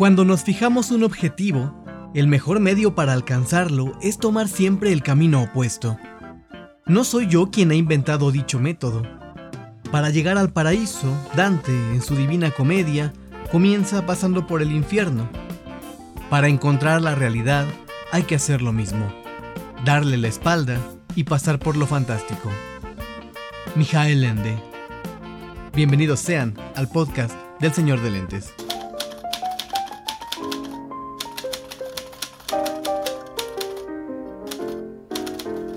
Cuando nos fijamos un objetivo, el mejor medio para alcanzarlo es tomar siempre el camino opuesto. No soy yo quien ha inventado dicho método. Para llegar al paraíso, Dante, en su Divina Comedia, comienza pasando por el infierno. Para encontrar la realidad, hay que hacer lo mismo, darle la espalda y pasar por lo fantástico. Mijael Ende. Bienvenidos sean al podcast del Señor de Lentes.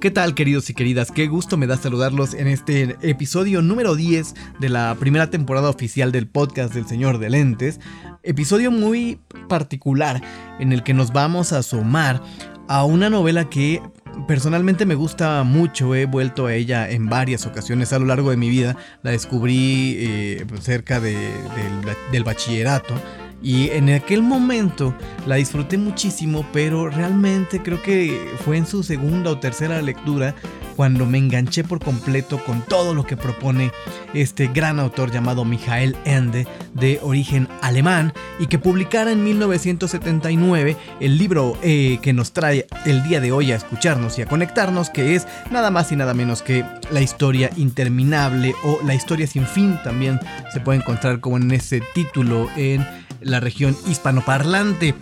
¿Qué tal queridos y queridas? Qué gusto me da saludarlos en este episodio número 10 de la primera temporada oficial del podcast del Señor de Lentes. Episodio muy particular en el que nos vamos a asomar a una novela que personalmente me gusta mucho, he vuelto a ella en varias ocasiones a lo largo de mi vida, la descubrí eh, cerca del bachillerato y en aquel momento la disfruté muchísimo, pero realmente creo que fue en su segunda o tercera lectura cuando me enganché por completo con todo lo que propone este gran autor llamado Michael Ende, de origen alemán, y que publicara en 1979 el libro eh, que nos trae el día de hoy a escucharnos y a conectarnos, que es nada más y nada menos que La historia interminable o La historia sin fin, también se puede encontrar como en ese título en la región hispanoparlante.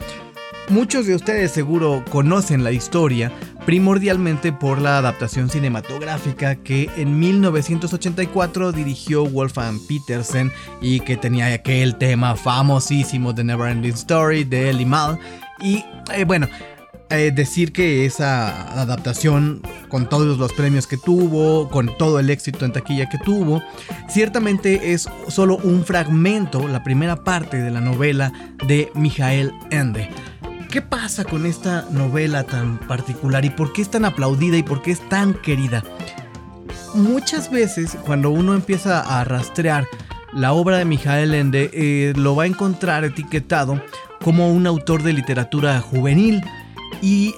Muchos de ustedes seguro conocen la historia primordialmente por la adaptación cinematográfica que en 1984 dirigió Wolfgang Petersen y que tenía aquel tema famosísimo de Neverending Story de Ellie Mal. Y eh, bueno, eh, decir que esa adaptación, con todos los premios que tuvo, con todo el éxito en taquilla que tuvo, ciertamente es solo un fragmento, la primera parte de la novela de Michael Ende. ¿Qué pasa con esta novela tan particular y por qué es tan aplaudida y por qué es tan querida? Muchas veces cuando uno empieza a rastrear la obra de Michael Ende, eh, lo va a encontrar etiquetado como un autor de literatura juvenil y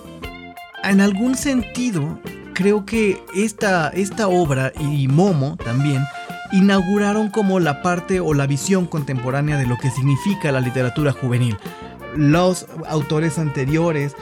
en algún sentido, creo que esta, esta obra y Momo también inauguraron como la parte o la visión contemporánea de lo que significa la literatura juvenil. Los autores anteriores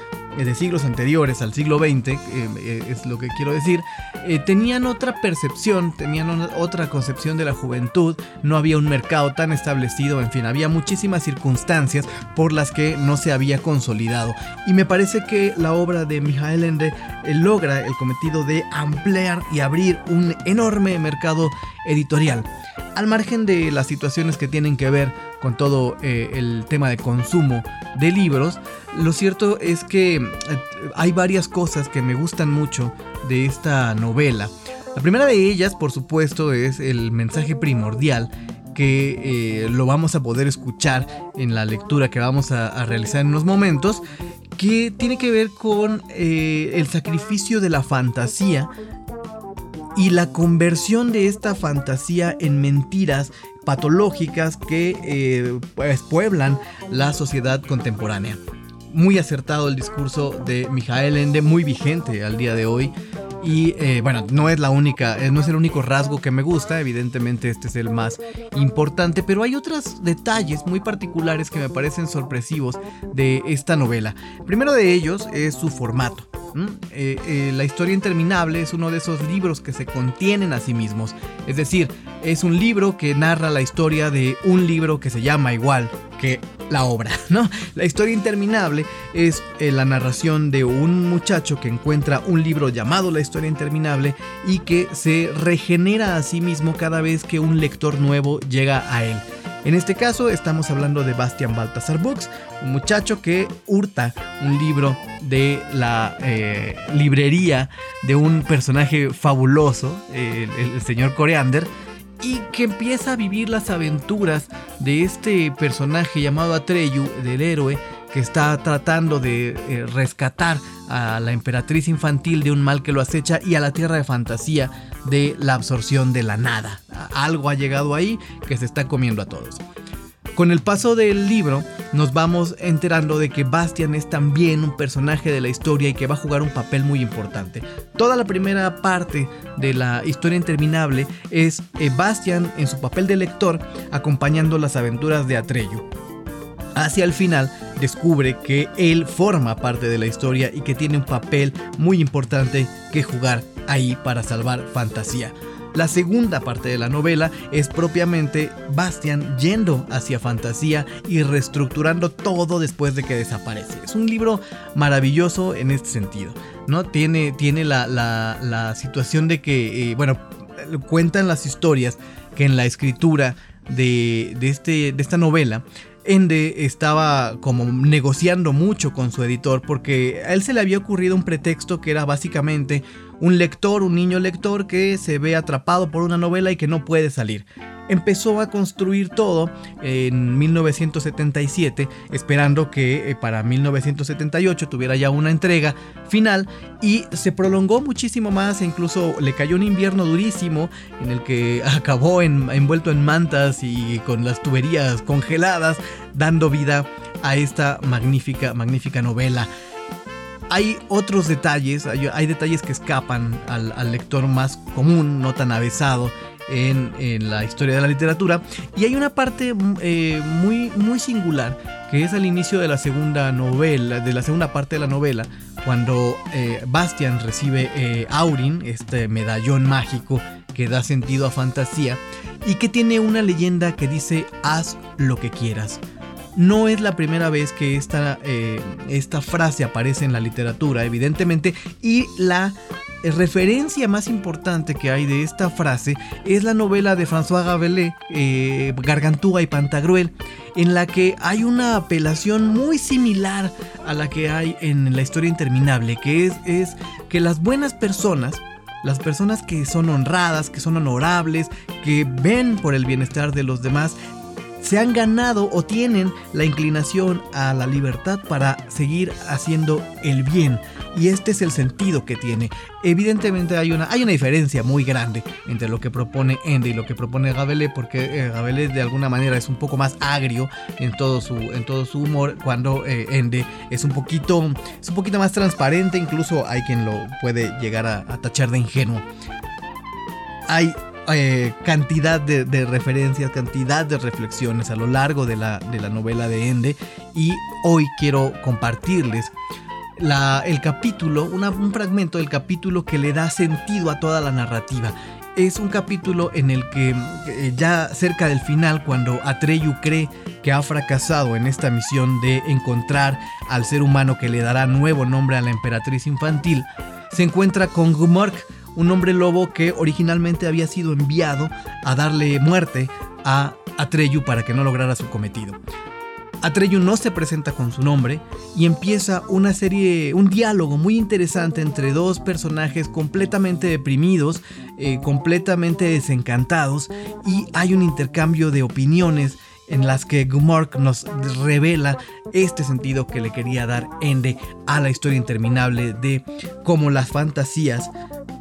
de siglos anteriores al siglo XX, eh, es lo que quiero decir, eh, tenían otra percepción, tenían otra concepción de la juventud, no había un mercado tan establecido, en fin, había muchísimas circunstancias por las que no se había consolidado. Y me parece que la obra de Mijael Ende eh, logra el cometido de ampliar y abrir un enorme mercado editorial. Al margen de las situaciones que tienen que ver con todo el tema de consumo de libros, lo cierto es que eh, hay varias cosas que me gustan mucho de esta novela. La primera de ellas, por supuesto, es el mensaje primordial que eh, lo vamos a poder escuchar en la lectura que vamos a, realizar en unos momentos, que tiene que ver con eh, el sacrificio de la fantasía y la conversión de esta fantasía en mentiras patológicas que pues, pueblan la sociedad contemporánea muy acertado el discurso de Mijael Ende, muy vigente al día de hoy. Y eh, bueno, no es la única, eh, no es el único rasgo que me gusta, evidentemente este es el más importante, pero hay otros detalles muy particulares que me parecen sorpresivos de esta novela. primero de ellos es su formato. Eh, la historia interminable es uno de esos libros que se contienen a sí mismos, es decir, es un libro que narra la historia de un libro que se llama igual que la obra, ¿no? La historia interminable es eh, la narración de un muchacho que encuentra un libro llamado La historia interminable y que se regenera a sí mismo cada vez que un lector nuevo llega a él. En este caso estamos hablando de Bastian Baltasar Books, un muchacho que hurta un libro de la eh, librería de un personaje fabuloso, el, el señor Coreander, y que empieza a vivir las aventuras de este personaje llamado Atreyu, del héroe, que está tratando de eh, rescatar a la emperatriz infantil de un mal que lo acecha y a la tierra de fantasía de la absorción de la nada. Algo ha llegado ahí que se está comiendo a todos. Con el paso del libro nos vamos enterando de que Bastian es también un personaje de la historia y que va a jugar un papel muy importante. Toda la primera parte de la historia interminable es eh, Bastian en su papel de lector acompañando las aventuras de Atreyu. Hacia el final descubre que él forma parte de la historia y que tiene un papel muy importante que jugar ahí para salvar fantasía. La segunda parte de la novela es propiamente Bastian yendo hacia fantasía y reestructurando todo después de que desaparece. Es un libro maravilloso en este sentido. ¿no? Tiene, tiene la, situación de que, eh, bueno, cuentan las historias que en la escritura de, este, de esta novela Ende estaba como negociando mucho con su editor porque a él se le había ocurrido un pretexto que era básicamente un lector, un niño lector que se ve atrapado por una novela y que no puede salir. Empezó a construir todo en 1977, esperando que eh, para 1978 tuviera ya una entrega final y se prolongó muchísimo más, e incluso le cayó un invierno durísimo en el que acabó envuelto en mantas y con las tuberías congeladas, dando vida a esta magnífica, magnífica novela hay otros detalles, hay, detalles que escapan al, lector más común, no tan avesado, en, la historia de la literatura. Y hay una parte mm, eh, muy, muy singular que es al inicio de la segunda novela, de la segunda parte de la novela, cuando eh, Bastian recibe eh, Aurin, este medallón mágico que da sentido a fantasía, y que tiene una leyenda que dice haz lo que quieras. No es la primera vez que esta, esta frase aparece en la literatura, evidentemente, y la referencia más importante que hay de esta frase es la novela de François Rabelais, eh, Gargantúa y Pantagruel, en la que hay una apelación muy similar a la que hay en la historia interminable, que es, es que las buenas personas, las personas que son honradas, que son honorables, que ven por el bienestar de los demás, se han ganado o tienen la inclinación a la libertad para seguir haciendo el bien. Y este es el sentido que tiene. Evidentemente hay una, hay una diferencia muy grande entre lo que propone Ende y lo que propone Gabelé, porque eh, de alguna manera es un poco más agrio en todo su, en todo su humor, cuando eh, Ende es un, poquito, es un poquito más transparente, incluso hay quien lo puede llegar a, a tachar de ingenuo. Hay eh, cantidad de, referencias, cantidad de reflexiones a lo largo de la, novela de Ende y hoy quiero compartirles el capítulo, un fragmento del capítulo que le da sentido a toda la narrativa. Es un capítulo en el que eh, ya cerca del final, cuando Atreyu cree que ha fracasado en esta misión de encontrar al ser humano que le dará nuevo nombre a la emperatriz infantil, se encuentra con Gumork, un hombre lobo que originalmente había sido enviado a darle muerte a Atreyu para que no lograra su cometido. Atreyu no se presenta con su nombre y empieza una serie, un diálogo muy interesante entre dos personajes completamente deprimidos, eh, completamente desencantados y hay un intercambio de opiniones en las que Gumork nos revela este sentido que le quería dar Ende a la historia interminable de cómo las fantasías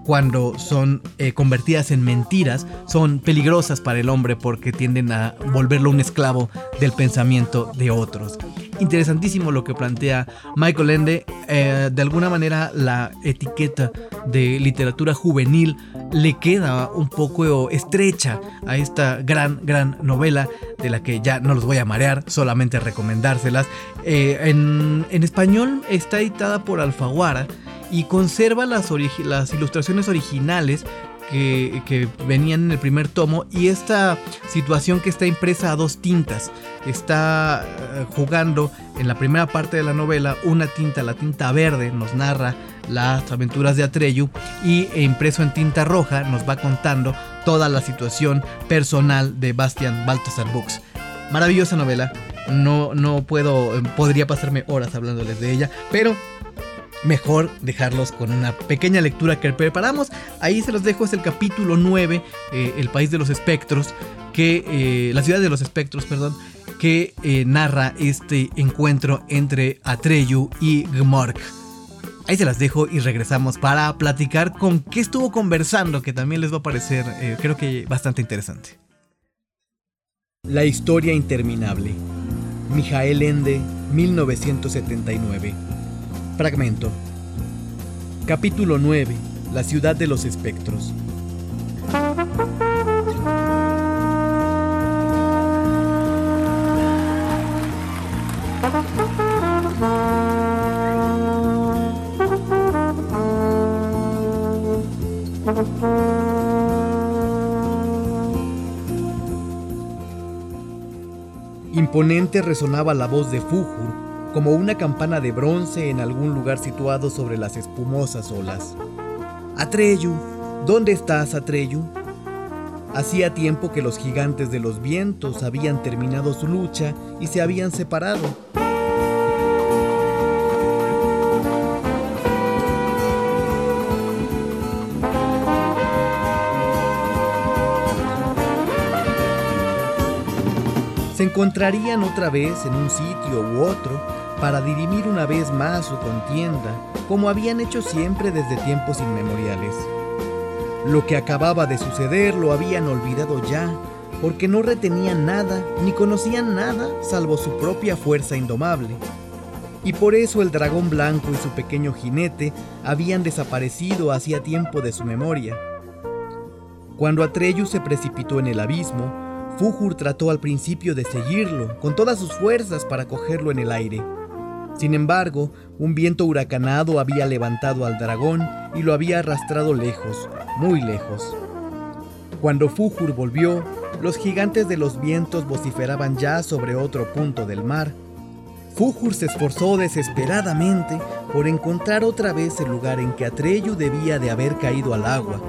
cuando son eh, convertidas en mentiras, son peligrosas para el hombre porque tienden a volverlo un esclavo del pensamiento de otros. Interesantísimo lo que plantea Michael Ende. Eh, de alguna manera la etiqueta de literatura juvenil le queda un poco estrecha a esta gran, gran novela de la que ya no los voy a marear, solamente recomendárselas. Eh, en, en español está editada por Alfaguara y conserva las, ilustraciones originales que, venían en el primer tomo y esta situación que está impresa a dos tintas. Está eh, jugando en la primera parte de la novela una tinta, la tinta verde, nos narra las aventuras de Atreyu y impreso en tinta roja nos va contando toda la situación personal de Bastian Balthasar Books. Maravillosa novela, no, no puedo, podría pasarme horas hablándoles de ella, pero mejor dejarlos con una pequeña lectura que preparamos. Ahí se los dejo, es el capítulo 9, eh, El País de los Espectros, que, eh, la ciudad de los espectros, perdón, que eh, narra este encuentro entre Atreyu y Gmork. Ahí se las dejo y regresamos para platicar con qué estuvo conversando, que también les va a parecer, creo que bastante interesante. La historia interminable. Mijael Ende, 1979. Fragmento. Capítulo 9. La ciudad de los espectros. Imponente resonaba la voz de Fujur como una campana de bronce en algún lugar situado sobre las espumosas olas. Atreyu, ¿dónde estás, Atreyu? Hacía tiempo que los gigantes de los vientos habían terminado su lucha y se habían separado. se encontrarían otra vez en un sitio u otro para dirimir una vez más su contienda, como habían hecho siempre desde tiempos inmemoriales. Lo que acababa de suceder lo habían olvidado ya, porque no retenían nada ni conocían nada salvo su propia fuerza indomable. Y por eso el dragón blanco y su pequeño jinete habían desaparecido hacía tiempo de su memoria. Cuando Atreyu se precipitó en el abismo, Fujur trató al principio de seguirlo con todas sus fuerzas para cogerlo en el aire. Sin embargo, un viento huracanado había levantado al dragón y lo había arrastrado lejos, muy lejos. Cuando Fujur volvió, los gigantes de los vientos vociferaban ya sobre otro punto del mar. Fujur se esforzó desesperadamente por encontrar otra vez el lugar en que Atreyu debía de haber caído al agua,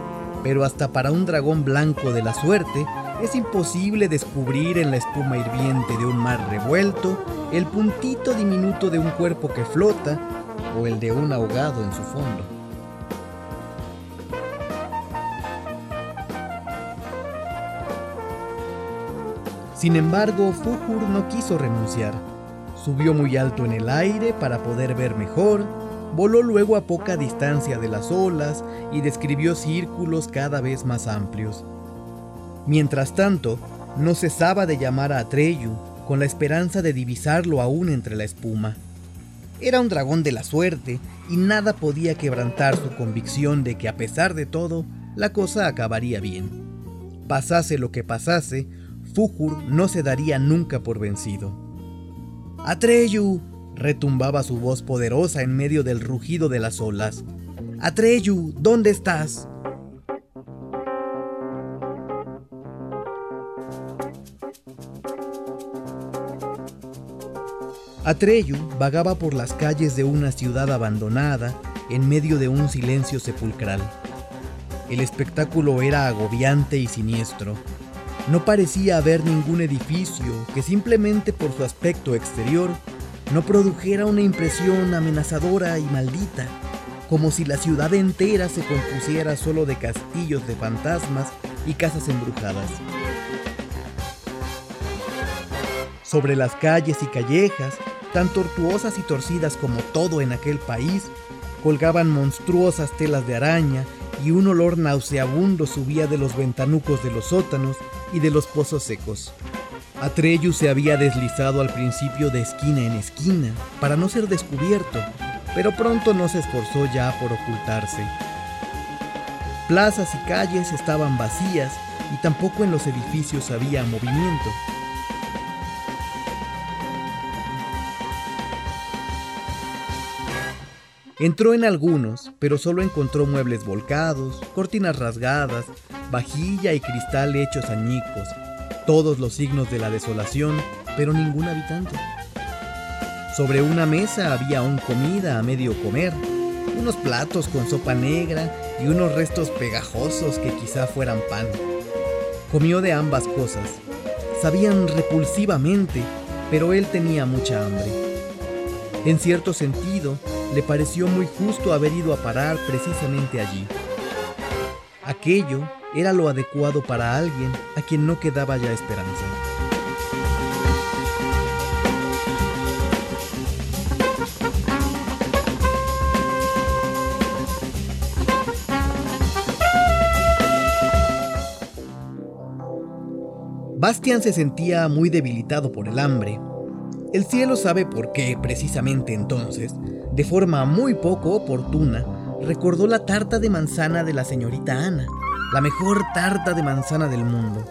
pero hasta para un dragón blanco de la suerte, es imposible descubrir en la espuma hirviente de un mar revuelto el puntito diminuto de un cuerpo que flota o el de un ahogado en su fondo. Sin embargo, Fujur no quiso renunciar. Subió muy alto en el aire para poder ver mejor, voló luego a poca distancia de las olas y describió círculos cada vez más amplios. Mientras tanto, no cesaba de llamar a Atreyu con la esperanza de divisarlo aún entre la espuma. Era un dragón de la suerte y nada podía quebrantar su convicción de que a pesar de todo, la cosa acabaría bien. Pasase lo que pasase, Fujur no se daría nunca por vencido. Atreyu, retumbaba su voz poderosa en medio del rugido de las olas. Atreyu, ¿dónde estás? Atreyu vagaba por las calles de una ciudad abandonada en medio de un silencio sepulcral. El espectáculo era agobiante y siniestro. No parecía haber ningún edificio que simplemente por su aspecto exterior no produjera una impresión amenazadora y maldita, como si la ciudad entera se compusiera solo de castillos de fantasmas y casas embrujadas. Sobre las calles y callejas tan tortuosas y torcidas como todo en aquel país, colgaban monstruosas telas de araña y un olor nauseabundo subía de los ventanucos de los sótanos y de los pozos secos. Atreyu se había deslizado al principio de esquina en esquina para no ser descubierto, pero pronto no se esforzó ya por ocultarse. Plazas y calles estaban vacías y tampoco en los edificios había movimiento. Entró en algunos, pero solo encontró muebles volcados, cortinas rasgadas, vajilla y cristal hechos añicos, todos los signos de la desolación, pero ningún habitante. Sobre una mesa había aún comida a medio comer, unos platos con sopa negra y unos restos pegajosos que quizá fueran pan. Comió de ambas cosas. Sabían repulsivamente, pero él tenía mucha hambre. En cierto sentido, le pareció muy justo haber ido a parar precisamente allí. Aquello era lo adecuado para alguien a quien no quedaba ya esperanza. Bastian se sentía muy debilitado por el hambre el cielo sabe por qué, precisamente entonces, de forma muy poco oportuna, recordó la tarta de manzana de la señorita Ana, la mejor tarta de manzana del mundo.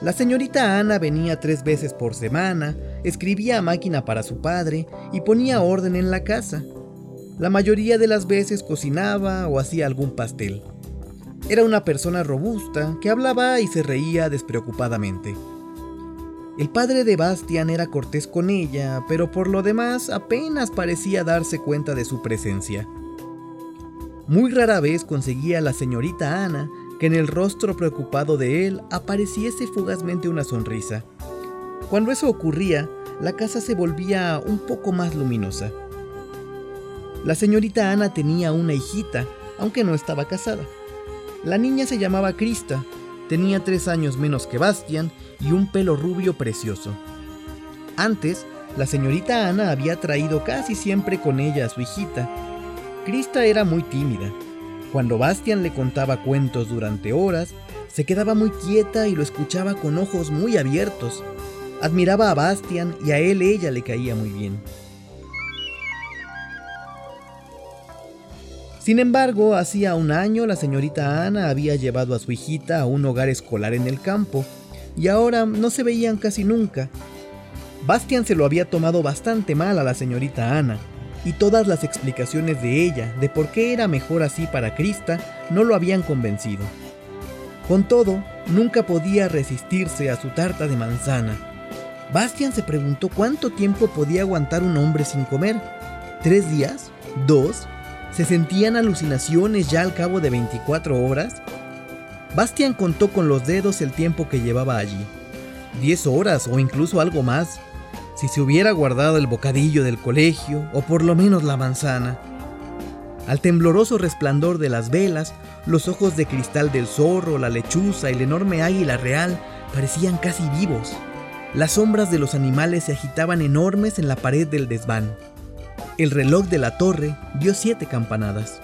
La señorita Ana venía tres veces por semana, escribía a máquina para su padre y ponía orden en la casa. La mayoría de las veces cocinaba o hacía algún pastel. Era una persona robusta que hablaba y se reía despreocupadamente. El padre de Bastian era cortés con ella, pero por lo demás apenas parecía darse cuenta de su presencia. Muy rara vez conseguía la señorita Ana que en el rostro preocupado de él apareciese fugazmente una sonrisa. Cuando eso ocurría, la casa se volvía un poco más luminosa. La señorita Ana tenía una hijita, aunque no estaba casada. La niña se llamaba Krista, tenía tres años menos que Bastian y un pelo rubio precioso. Antes, la señorita Ana había traído casi siempre con ella a su hijita. Krista era muy tímida. Cuando Bastian le contaba cuentos durante horas, se quedaba muy quieta y lo escuchaba con ojos muy abiertos. Admiraba a Bastian y a él ella le caía muy bien. Sin embargo, hacía un año la señorita Ana había llevado a su hijita a un hogar escolar en el campo, y ahora no se veían casi nunca. Bastian se lo había tomado bastante mal a la señorita Ana, y todas las explicaciones de ella de por qué era mejor así para Krista no lo habían convencido. Con todo, nunca podía resistirse a su tarta de manzana. Bastian se preguntó cuánto tiempo podía aguantar un hombre sin comer. ¿Tres días? ¿Dos? ¿Se sentían alucinaciones ya al cabo de 24 horas? Bastian contó con los dedos el tiempo que llevaba allí. Diez horas o incluso algo más, si se hubiera guardado el bocadillo del colegio o por lo menos la manzana. Al tembloroso resplandor de las velas, los ojos de cristal del zorro, la lechuza y el enorme águila real parecían casi vivos. Las sombras de los animales se agitaban enormes en la pared del desván. El reloj de la torre dio siete campanadas.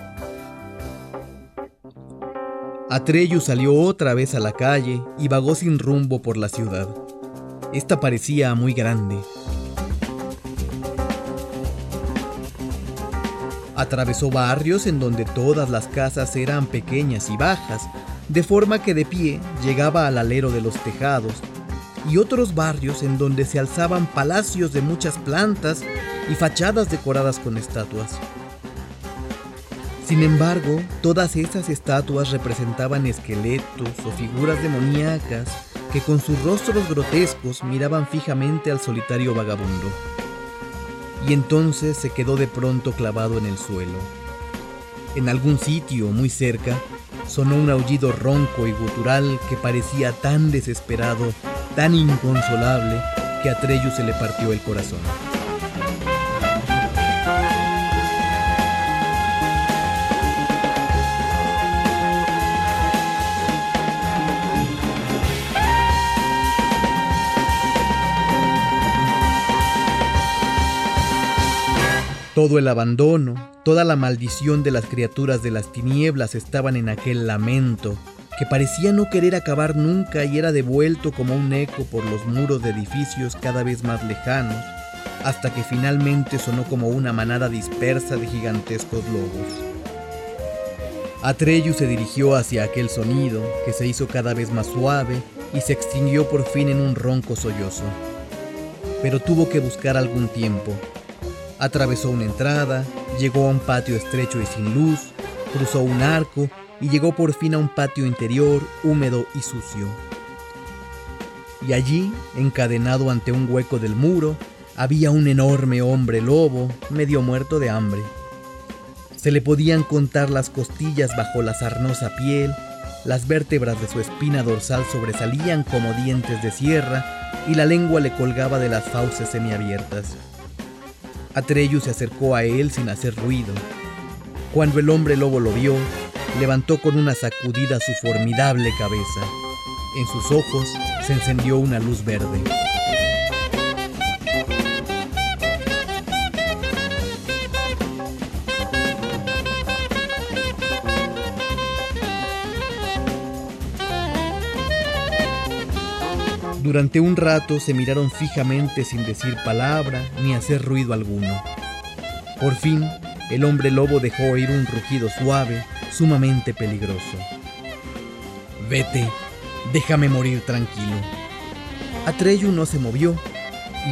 Atreyu salió otra vez a la calle y vagó sin rumbo por la ciudad. Esta parecía muy grande. Atravesó barrios en donde todas las casas eran pequeñas y bajas, de forma que de pie llegaba al alero de los tejados, y otros barrios en donde se alzaban palacios de muchas plantas y fachadas decoradas con estatuas. Sin embargo, todas esas estatuas representaban esqueletos o figuras demoníacas que con sus rostros grotescos miraban fijamente al solitario vagabundo. Y entonces se quedó de pronto clavado en el suelo. En algún sitio muy cerca sonó un aullido ronco y gutural que parecía tan desesperado, tan inconsolable, que a Treyu se le partió el corazón. Todo el abandono, toda la maldición de las criaturas de las tinieblas estaban en aquel lamento, que parecía no querer acabar nunca y era devuelto como un eco por los muros de edificios cada vez más lejanos, hasta que finalmente sonó como una manada dispersa de gigantescos lobos. Atreyu se dirigió hacia aquel sonido, que se hizo cada vez más suave y se extinguió por fin en un ronco sollozo. Pero tuvo que buscar algún tiempo, Atravesó una entrada, llegó a un patio estrecho y sin luz, cruzó un arco y llegó por fin a un patio interior húmedo y sucio. Y allí, encadenado ante un hueco del muro, había un enorme hombre lobo, medio muerto de hambre. Se le podían contar las costillas bajo la sarnosa piel, las vértebras de su espina dorsal sobresalían como dientes de sierra y la lengua le colgaba de las fauces semiabiertas. Atreyu se acercó a él sin hacer ruido. Cuando el hombre lobo lo vio, levantó con una sacudida su formidable cabeza. En sus ojos se encendió una luz verde. Durante un rato se miraron fijamente sin decir palabra ni hacer ruido alguno. Por fin, el hombre lobo dejó oír un rugido suave, sumamente peligroso. Vete, déjame morir tranquilo. Atreyu no se movió.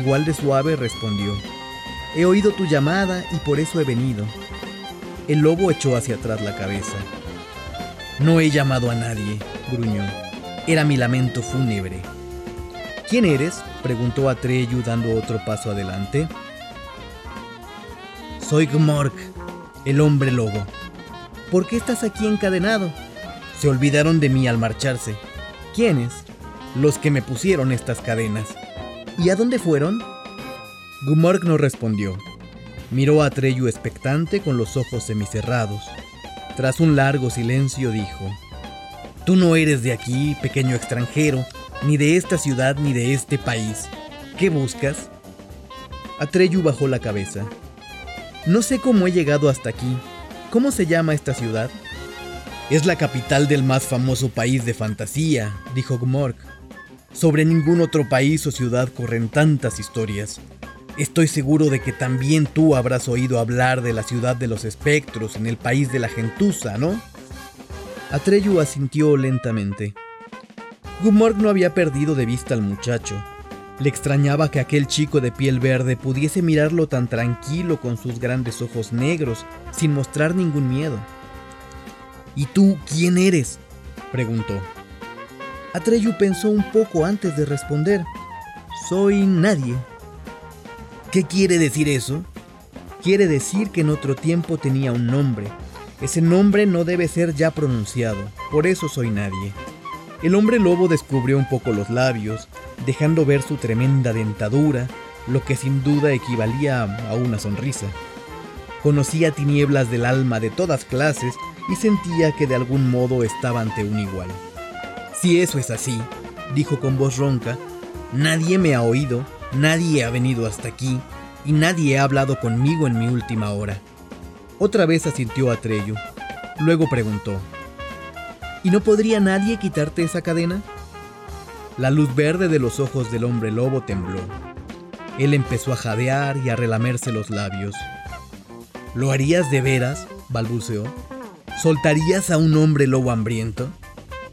Igual de suave respondió. He oído tu llamada y por eso he venido. El lobo echó hacia atrás la cabeza. No he llamado a nadie, gruñó. Era mi lamento fúnebre. ¿Quién eres? preguntó Atreyu dando otro paso adelante. Soy Gmork, el hombre lobo. ¿Por qué estás aquí encadenado? Se olvidaron de mí al marcharse. ¿Quiénes? Los que me pusieron estas cadenas. ¿Y a dónde fueron? Gmork no respondió. Miró a Atreyu expectante con los ojos semicerrados. Tras un largo silencio dijo, Tú no eres de aquí, pequeño extranjero, ni de esta ciudad ni de este país. ¿Qué buscas? Atreyu bajó la cabeza. No sé cómo he llegado hasta aquí. ¿Cómo se llama esta ciudad? Es la capital del más famoso país de fantasía, dijo Gmork. Sobre ningún otro país o ciudad corren tantas historias. Estoy seguro de que también tú habrás oído hablar de la ciudad de los espectros en el país de la gentuza, ¿no? Atreyu asintió lentamente. Gumorg no había perdido de vista al muchacho. Le extrañaba que aquel chico de piel verde pudiese mirarlo tan tranquilo con sus grandes ojos negros, sin mostrar ningún miedo. ¿Y tú quién eres? preguntó. Atreyu pensó un poco antes de responder. Soy nadie. ¿Qué quiere decir eso? Quiere decir que en otro tiempo tenía un nombre. Ese nombre no debe ser ya pronunciado, por eso soy nadie. El hombre lobo descubrió un poco los labios, dejando ver su tremenda dentadura, lo que sin duda equivalía a una sonrisa. Conocía tinieblas del alma de todas clases y sentía que de algún modo estaba ante un igual. Si eso es así, dijo con voz ronca, nadie me ha oído, nadie ha venido hasta aquí y nadie ha hablado conmigo en mi última hora. Otra vez asintió Atreyu. Luego preguntó, ¿Y no podría nadie quitarte esa cadena? La luz verde de los ojos del hombre lobo tembló. Él empezó a jadear y a relamerse los labios. ¿Lo harías de veras? balbuceó. ¿Soltarías a un hombre lobo hambriento?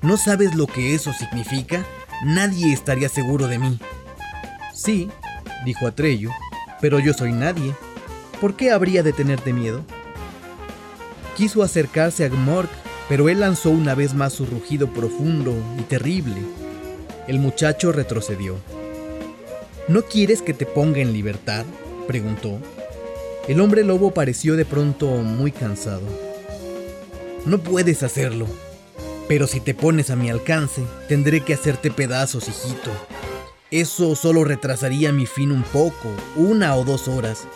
¿No sabes lo que eso significa? Nadie estaría seguro de mí. Sí, dijo Atreyu, pero yo soy nadie. ¿Por qué habría de tenerte miedo? Quiso acercarse a Gmork pero él lanzó una vez más su rugido profundo y terrible. El muchacho retrocedió. ¿No quieres que te ponga en libertad? preguntó. El hombre lobo pareció de pronto muy cansado. No puedes hacerlo, pero si te pones a mi alcance, tendré que hacerte pedazos, hijito. Eso solo retrasaría mi fin un poco, una o dos horas,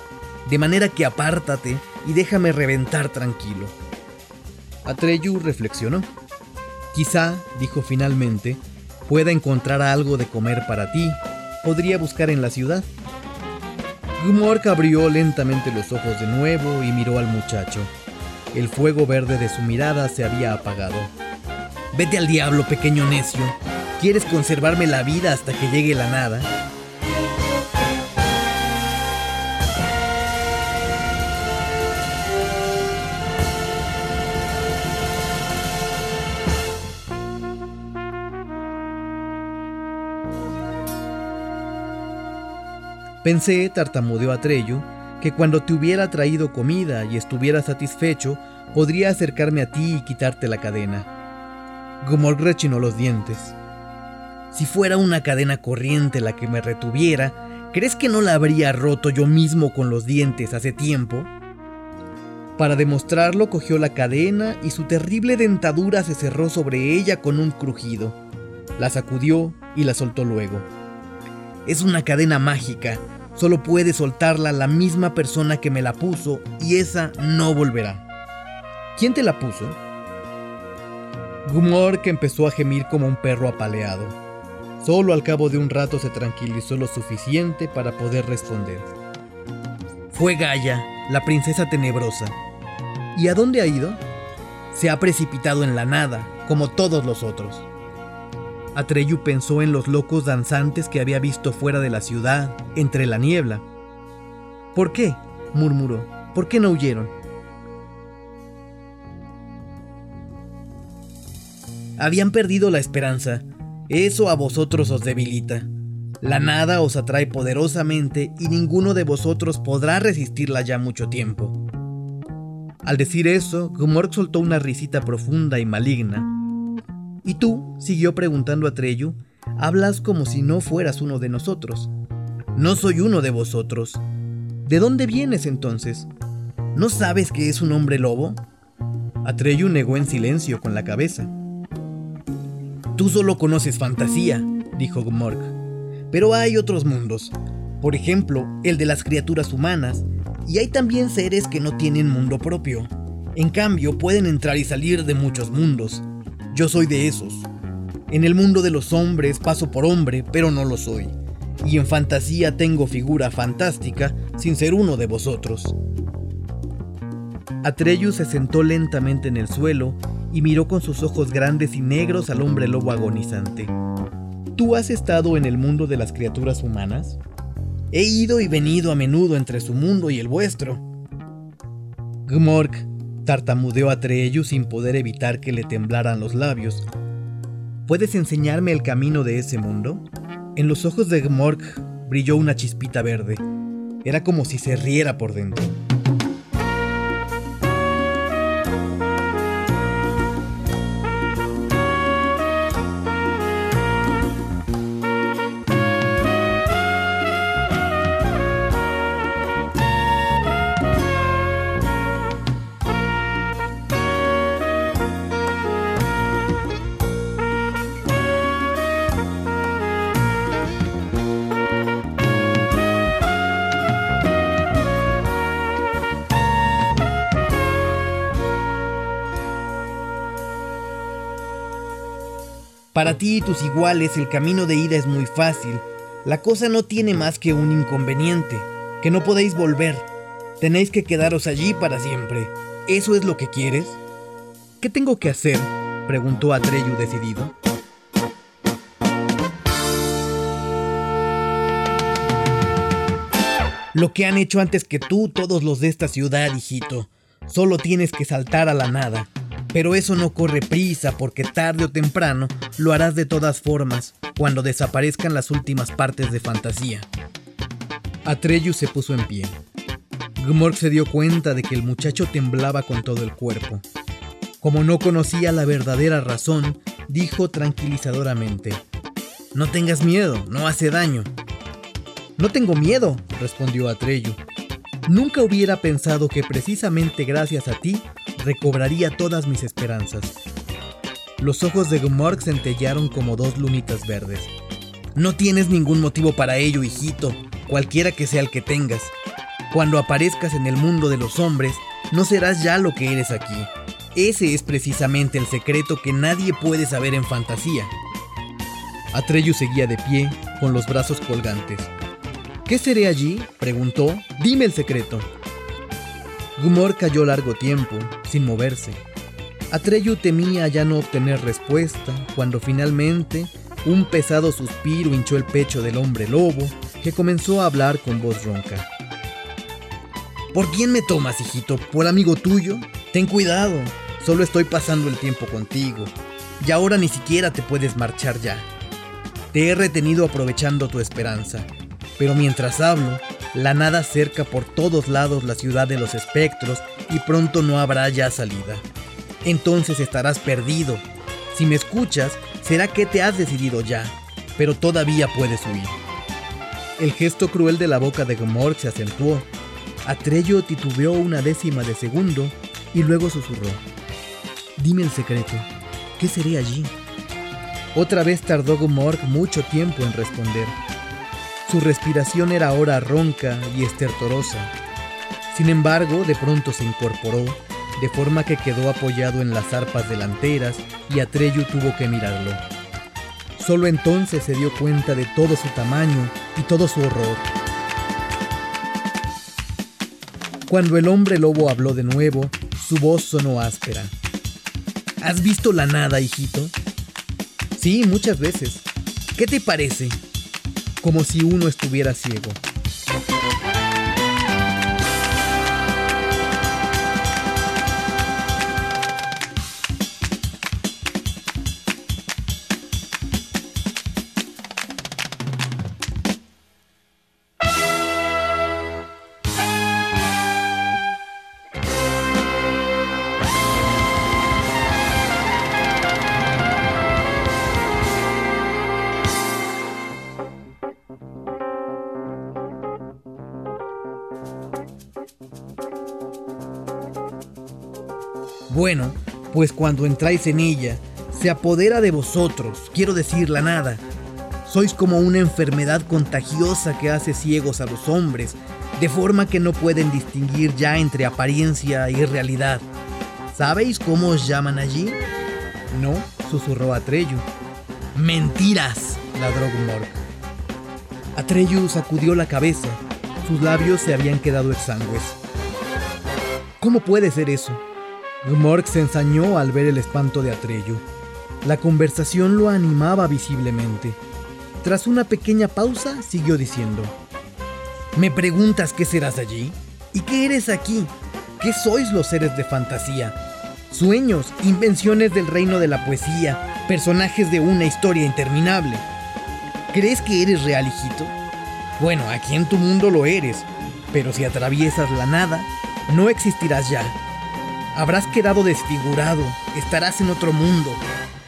de manera que apártate y déjame reventar tranquilo. Atreyu reflexionó. Quizá, dijo finalmente, pueda encontrar algo de comer para ti. Podría buscar en la ciudad. Gumork abrió lentamente los ojos de nuevo y miró al muchacho. El fuego verde de su mirada se había apagado. Vete al diablo, pequeño necio. ¿Quieres conservarme la vida hasta que llegue la nada? Pensé, tartamudeó Atreyu, que cuando te hubiera traído comida y estuviera satisfecho, podría acercarme a ti y quitarte la cadena. Gomorg rechinó los dientes. Si fuera una cadena corriente la que me retuviera, ¿crees que no la habría roto yo mismo con los dientes hace tiempo? Para demostrarlo, cogió la cadena y su terrible dentadura se cerró sobre ella con un crujido. La sacudió y la soltó luego. Es una cadena mágica, Solo puede soltarla la misma persona que me la puso y esa no volverá. ¿Quién te la puso? que empezó a gemir como un perro apaleado. Solo al cabo de un rato se tranquilizó lo suficiente para poder responder. Fue Gaia, la princesa tenebrosa. ¿Y a dónde ha ido? Se ha precipitado en la nada, como todos los otros. Atreyu pensó en los locos danzantes que había visto fuera de la ciudad, entre la niebla. ¿Por qué? murmuró. ¿Por qué no huyeron? Habían perdido la esperanza. Eso a vosotros os debilita. La nada os atrae poderosamente y ninguno de vosotros podrá resistirla ya mucho tiempo. Al decir eso, Gumork soltó una risita profunda y maligna. Y tú, siguió preguntando a Treyu, hablas como si no fueras uno de nosotros. No soy uno de vosotros. ¿De dónde vienes entonces? ¿No sabes que es un hombre lobo? Atreyu negó en silencio con la cabeza. Tú solo conoces fantasía, dijo Gmork. Pero hay otros mundos, por ejemplo, el de las criaturas humanas, y hay también seres que no tienen mundo propio. En cambio, pueden entrar y salir de muchos mundos. Yo soy de esos. En el mundo de los hombres paso por hombre, pero no lo soy. Y en fantasía tengo figura fantástica sin ser uno de vosotros. Atreyu se sentó lentamente en el suelo y miró con sus ojos grandes y negros al hombre lobo agonizante. ¿Tú has estado en el mundo de las criaturas humanas? He ido y venido a menudo entre su mundo y el vuestro. Gmork tartamudeó a Treyu sin poder evitar que le temblaran los labios. ¿Puedes enseñarme el camino de ese mundo? En los ojos de Gmork brilló una chispita verde. Era como si se riera por dentro. Para ti y tus iguales el camino de ida es muy fácil. La cosa no tiene más que un inconveniente, que no podéis volver. Tenéis que quedaros allí para siempre. ¿Eso es lo que quieres? ¿Qué tengo que hacer? preguntó Atreyu decidido. Lo que han hecho antes que tú todos los de esta ciudad, hijito. Solo tienes que saltar a la nada. Pero eso no corre prisa porque tarde o temprano lo harás de todas formas, cuando desaparezcan las últimas partes de fantasía. Atreyu se puso en pie. Gmork se dio cuenta de que el muchacho temblaba con todo el cuerpo. Como no conocía la verdadera razón, dijo tranquilizadoramente, No tengas miedo, no hace daño. No tengo miedo, respondió Atreyu. Nunca hubiera pensado que precisamente gracias a ti recobraría todas mis esperanzas. Los ojos de Gmork centellaron como dos lunitas verdes. No tienes ningún motivo para ello, hijito, cualquiera que sea el que tengas. Cuando aparezcas en el mundo de los hombres, no serás ya lo que eres aquí. Ese es precisamente el secreto que nadie puede saber en fantasía. Atreyu seguía de pie, con los brazos colgantes. ¿Qué seré allí? preguntó. Dime el secreto. Gumor cayó largo tiempo, sin moverse. Atreyu temía ya no obtener respuesta, cuando finalmente un pesado suspiro hinchó el pecho del hombre lobo, que comenzó a hablar con voz ronca. ¿Por quién me tomas, hijito? ¿Por amigo tuyo? Ten cuidado, solo estoy pasando el tiempo contigo, y ahora ni siquiera te puedes marchar ya. Te he retenido aprovechando tu esperanza, pero mientras hablo, la nada cerca por todos lados la ciudad de los espectros y pronto no habrá ya salida. Entonces estarás perdido. Si me escuchas, será que te has decidido ya, pero todavía puedes huir. El gesto cruel de la boca de Gomork se acentuó. Atreyo titubeó una décima de segundo y luego susurró. Dime el secreto. ¿Qué seré allí? Otra vez tardó Gomork mucho tiempo en responder. Su respiración era ahora ronca y estertorosa. Sin embargo, de pronto se incorporó, de forma que quedó apoyado en las arpas delanteras y Atreyu tuvo que mirarlo. Solo entonces se dio cuenta de todo su tamaño y todo su horror. Cuando el hombre lobo habló de nuevo, su voz sonó áspera. ¿Has visto la nada, hijito? Sí, muchas veces. ¿Qué te parece? Como si uno estuviera ciego. Pues cuando entráis en ella, se apodera de vosotros, quiero decir la nada. Sois como una enfermedad contagiosa que hace ciegos a los hombres, de forma que no pueden distinguir ya entre apariencia y realidad. ¿Sabéis cómo os llaman allí? No, susurró Atreyu. Mentiras, ladró Gmork. Atreyu sacudió la cabeza. Sus labios se habían quedado exangües. ¿Cómo puede ser eso? Gmork se ensañó al ver el espanto de Atreyu. La conversación lo animaba visiblemente. Tras una pequeña pausa, siguió diciendo: ¿Me preguntas qué serás allí? ¿Y qué eres aquí? ¿Qué sois los seres de fantasía? Sueños, invenciones del reino de la poesía, personajes de una historia interminable. ¿Crees que eres real, hijito? Bueno, aquí en tu mundo lo eres, pero si atraviesas la nada, no existirás ya Habrás quedado desfigurado, estarás en otro mundo.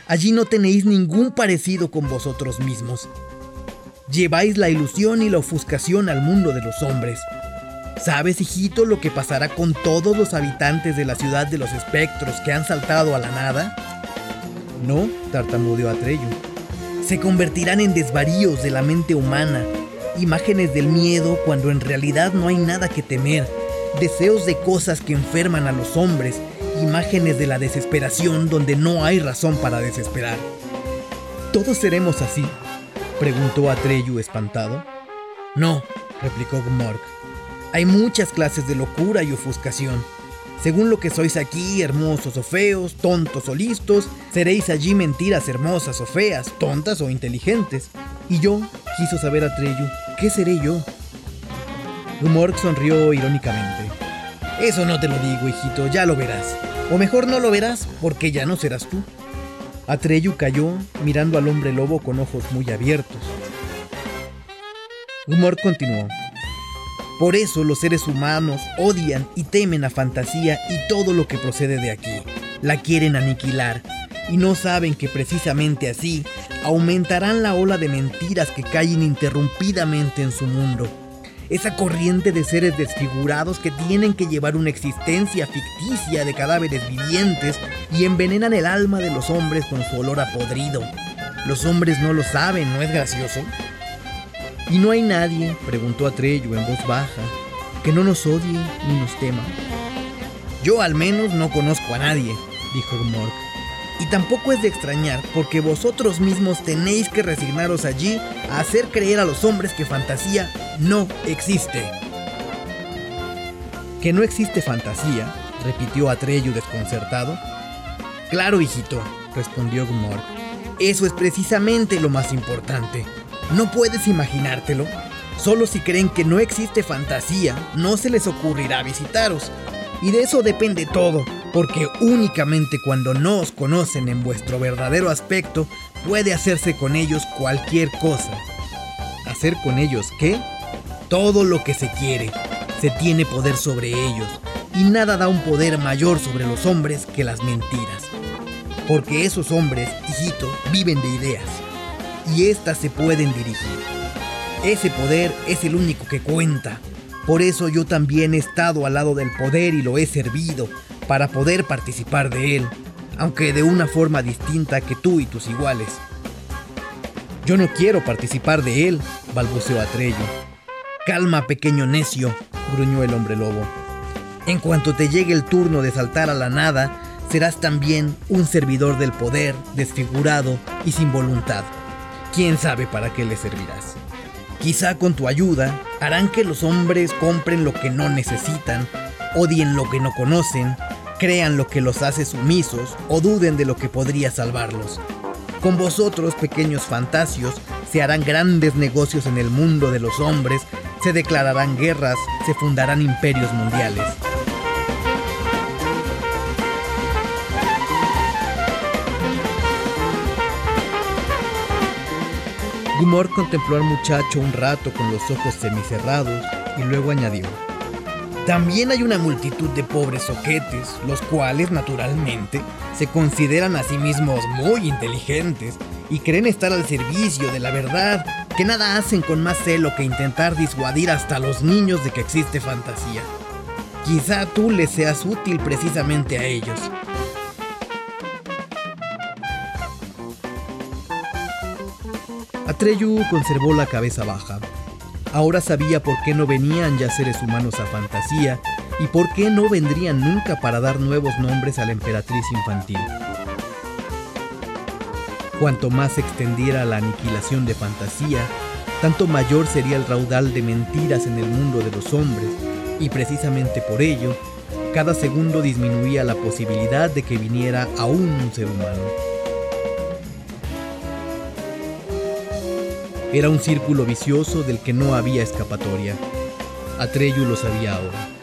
Allí no tenéis ningún parecido con vosotros mismos. Lleváis la ilusión y la ofuscación al mundo de los hombres. ¿Sabes, hijito, lo que pasará con todos los habitantes de la ciudad de los espectros que han saltado a la nada? No, tartamudeó Atreyu. Se convertirán en desvaríos de la mente humana, imágenes del miedo cuando en realidad no hay nada que temer deseos de cosas que enferman a los hombres, imágenes de la desesperación donde no hay razón para desesperar. ¿Todos seremos así? preguntó Atreyu espantado. No, replicó Gmork. Hay muchas clases de locura y ofuscación. Según lo que sois aquí, hermosos o feos, tontos o listos, seréis allí mentiras hermosas o feas, tontas o inteligentes. Y yo, quiso saber Atreyu, ¿qué seré yo? Gmork sonrió irónicamente. Eso no te lo digo, hijito, ya lo verás. O mejor no lo verás, porque ya no serás tú. Atreyu cayó, mirando al hombre lobo con ojos muy abiertos. Gmork continuó. Por eso los seres humanos odian y temen a fantasía y todo lo que procede de aquí. La quieren aniquilar y no saben que precisamente así aumentarán la ola de mentiras que caen ininterrumpidamente en su mundo esa corriente de seres desfigurados que tienen que llevar una existencia ficticia de cadáveres vivientes y envenenan el alma de los hombres con su olor a podrido. Los hombres no lo saben, ¿no es gracioso? ¿Y no hay nadie, preguntó Atreyu en voz baja, que no nos odie ni nos tema? Yo al menos no conozco a nadie, dijo Mork. Y tampoco es de extrañar, porque vosotros mismos tenéis que resignaros allí a hacer creer a los hombres que fantasía no existe. ¿Que no existe fantasía? repitió Atreyu desconcertado. Claro, hijito, respondió Gmor. Eso es precisamente lo más importante. No puedes imaginártelo. Solo si creen que no existe fantasía, no se les ocurrirá visitaros. Y de eso depende todo, porque únicamente cuando no os conocen en vuestro verdadero aspecto, puede hacerse con ellos cualquier cosa. ¿Hacer con ellos qué? Todo lo que se quiere. Se tiene poder sobre ellos. Y nada da un poder mayor sobre los hombres que las mentiras. Porque esos hombres, hijito, viven de ideas. Y éstas se pueden dirigir. Ese poder es el único que cuenta. Por eso yo también he estado al lado del poder y lo he servido, para poder participar de él, aunque de una forma distinta que tú y tus iguales. Yo no quiero participar de él, balbuceó Atreyu. Calma, pequeño necio, gruñó el hombre lobo. En cuanto te llegue el turno de saltar a la nada, serás también un servidor del poder, desfigurado y sin voluntad. ¿Quién sabe para qué le servirás? Quizá con tu ayuda harán que los hombres compren lo que no necesitan, odien lo que no conocen, crean lo que los hace sumisos o duden de lo que podría salvarlos. Con vosotros, pequeños fantasios, se harán grandes negocios en el mundo de los hombres, se declararán guerras, se fundarán imperios mundiales. Gumor contempló al muchacho un rato con los ojos semicerrados y luego añadió, también hay una multitud de pobres soquetes, los cuales, naturalmente, se consideran a sí mismos muy inteligentes y creen estar al servicio de la verdad, que nada hacen con más celo que intentar disuadir hasta los niños de que existe fantasía. Quizá tú les seas útil precisamente a ellos. Atreyu conservó la cabeza baja. Ahora sabía por qué no venían ya seres humanos a fantasía y por qué no vendrían nunca para dar nuevos nombres a la emperatriz infantil. Cuanto más se extendiera la aniquilación de fantasía, tanto mayor sería el raudal de mentiras en el mundo de los hombres, y precisamente por ello, cada segundo disminuía la posibilidad de que viniera aún un ser humano. Era un círculo vicioso del que no había escapatoria. Atreyu lo sabía ahora.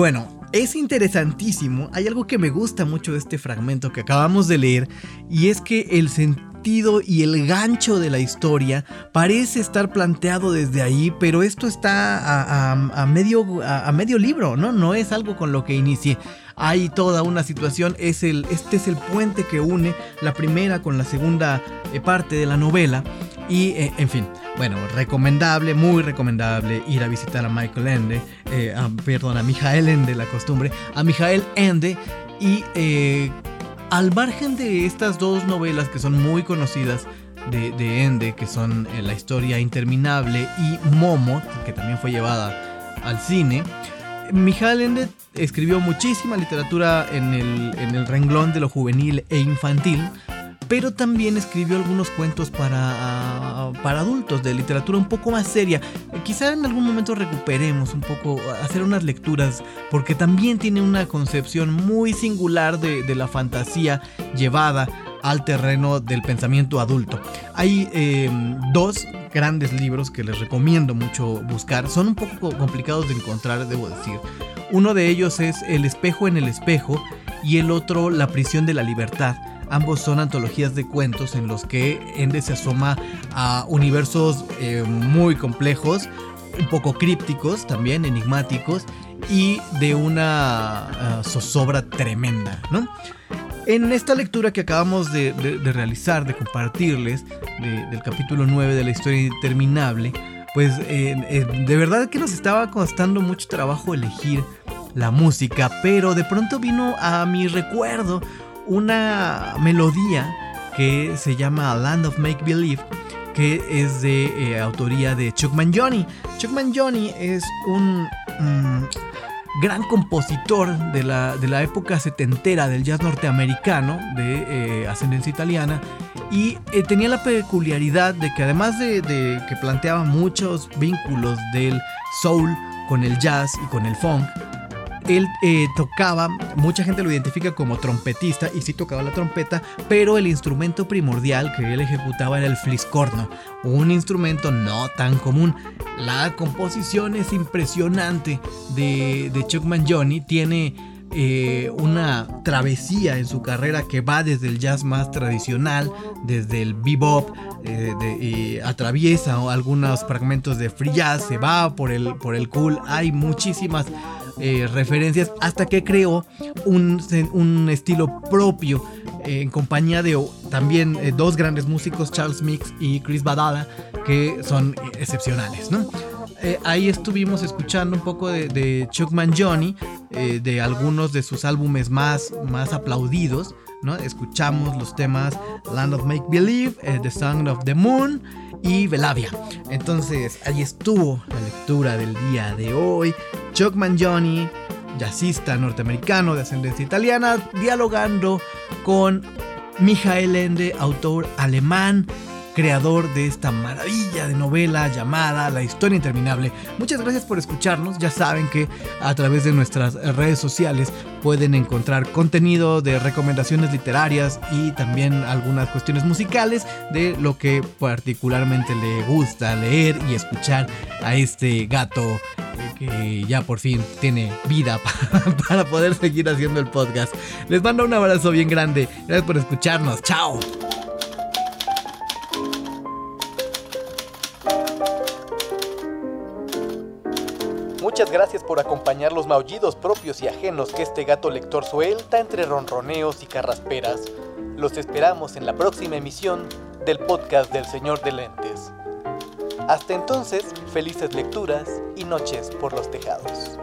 Bueno, es interesantísimo, hay algo que me gusta mucho de este fragmento que acabamos de leer, y es que el sentido y el gancho de la historia parece estar planteado desde ahí, pero esto está a, medio, a, medio libro, ¿no? No es algo con lo que inicie. Hay toda una situación, este es el puente que une la primera con la segunda eh, parte de la novela, y eh, en fin. Bueno, recomendable, muy recomendable ir a visitar a Michael Ende, eh, perdón, a Mijael Ende, la costumbre, a Mijael Ende y eh, al margen de estas dos novelas que son muy conocidas de, Ende, que son eh, La historia interminable y Momo, que también fue llevada al cine, Mijael Ende escribió muchísima literatura en el, en el renglón de lo juvenil e infantil, pero también escribió algunos cuentos para, para adultos de literatura un poco más seria. Quizá en algún momento recuperemos un poco, hacer unas lecturas, porque también tiene una concepción muy singular de, la fantasía llevada al terreno del pensamiento adulto. Hay em, dos grandes libros que les recomiendo mucho buscar. Son un poco complicados de encontrar, debo decir. Uno de ellos es El espejo en el espejo y el otro La prisión de la libertad. Ambos son antologías de cuentos en los que Ende se asoma a universos eh, muy complejos, un poco crípticos, también enigmáticos y de una ah, zozobra tremenda, ¿no? En esta lectura que acabamos de, realizar, de compartirles, del capítulo 9 de la historia interminable, pues eh, eh, de verdad que nos estaba costando mucho trabajo elegir la música, pero de pronto vino a mi recuerdo una melodía que se llama Land of Make Believe, que es de eh, autoría de Chuck Mangione. Chuck Mangione es un mm, gran compositor de la, de la, época setentera del jazz norteamericano, de eh, ascendencia italiana, y eh, tenía la peculiaridad de que además de, de que planteaba muchos vínculos del soul con el jazz y con el funk, él eh, tocaba, mucha gente lo identifica como trompetista y sí tocaba la trompeta, pero el instrumento primordial que él ejecutaba era el fliscorno, un instrumento no tan común. La composición es impresionante de, Chuck Mangione, tiene eh, una travesía en su carrera que va desde el jazz más tradicional, desde el bebop, eh, atraviesa algunos fragmentos de free jazz, se va por el, por el cool, hay muchísimas eh, referencias hasta que creó un, un, estilo propio, en compañía de también dos grandes músicos, Charles Mix y Chris Badala, que son excepcionales, ¿no? ahí estuvimos escuchando un poco de, de Chuck Mangione, de algunos de sus álbumes más, más aplaudidos, ¿no? Escuchamos los temas Land of Make Believe, The Song of the Moon y Velavia. Entonces, ahí estuvo la lectura del día de hoy. Chuck Mangione, jazzista norteamericano de ascendencia italiana, dialogando con Michael Ende, autor alemán creador de esta maravilla de novela llamada La historia interminable. Muchas gracias por escucharnos. Ya saben que a través de nuestras redes sociales pueden encontrar contenido de recomendaciones literarias y también algunas cuestiones musicales de lo que particularmente le gusta leer y escuchar a este gato eh, que ya por fin tiene vida para, poder seguir haciendo el podcast. Les mando un abrazo bien grande. Gracias por escucharnos. Chao. Muchas gracias por acompañar los maullidos propios y ajenos que este gato lector suelta entre ronroneos y carrasperas. Los esperamos en la próxima emisión del podcast del Señor de Lentes. Hasta entonces, felices lecturas y noches por los tejados.